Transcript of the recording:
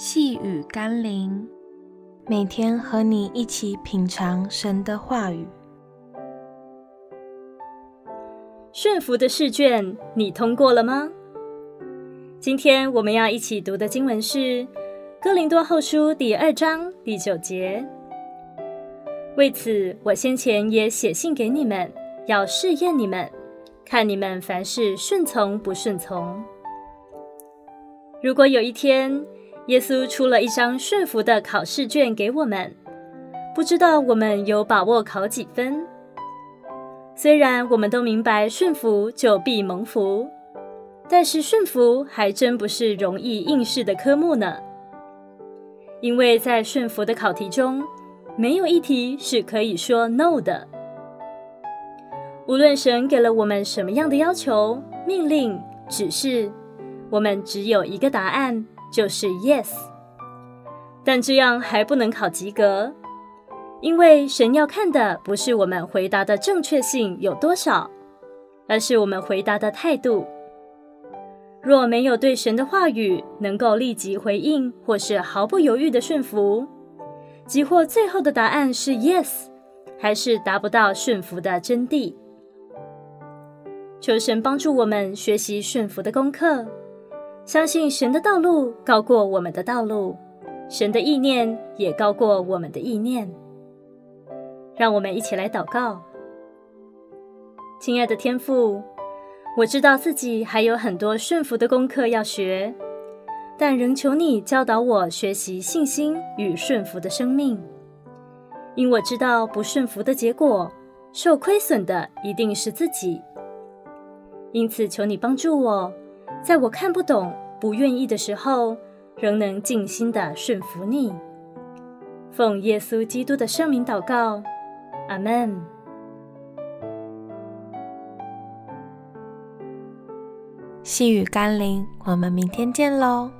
细雨甘霖，每天和你一起品尝神的话语。顺服的试卷，你通过了吗？今天我们要一起读的经文是《哥林多后书》第二章第九节。为此，我先前也写信给你们，要试验你们，看你们凡事顺从不顺从。如果有一天，耶稣出了一张顺服的考试卷给我们，不知道我们有把握考几分。虽然我们都明白顺服就必蒙福，但是顺服还真不是容易应试的科目呢。因为在顺服的考题中，没有一题是可以说 “no” 的。无论神给了我们什么样的要求、命令、指示，我们只有一个答案。就是 yes，但这样还不能考及格，因为神要看的不是我们回答的正确性有多少，而是我们回答的态度。若没有对神的话语能够立即回应，或是毫不犹豫的顺服，即或最后的答案是 yes，还是达不到顺服的真谛。求神帮助我们学习顺服的功课。相信神的道路高过我们的道路，神的意念也高过我们的意念。让我们一起来祷告。亲爱的天父，我知道自己还有很多顺服的功课要学，但仍求你教导我学习信心与顺服的生命。因我知道不顺服的结果，受亏损的一定是自己。因此，求你帮助我。在我看不懂、不愿意的时候，仍能静心的顺服你。奉耶稣基督的圣名祷告，阿门。细雨甘霖，我们明天见喽。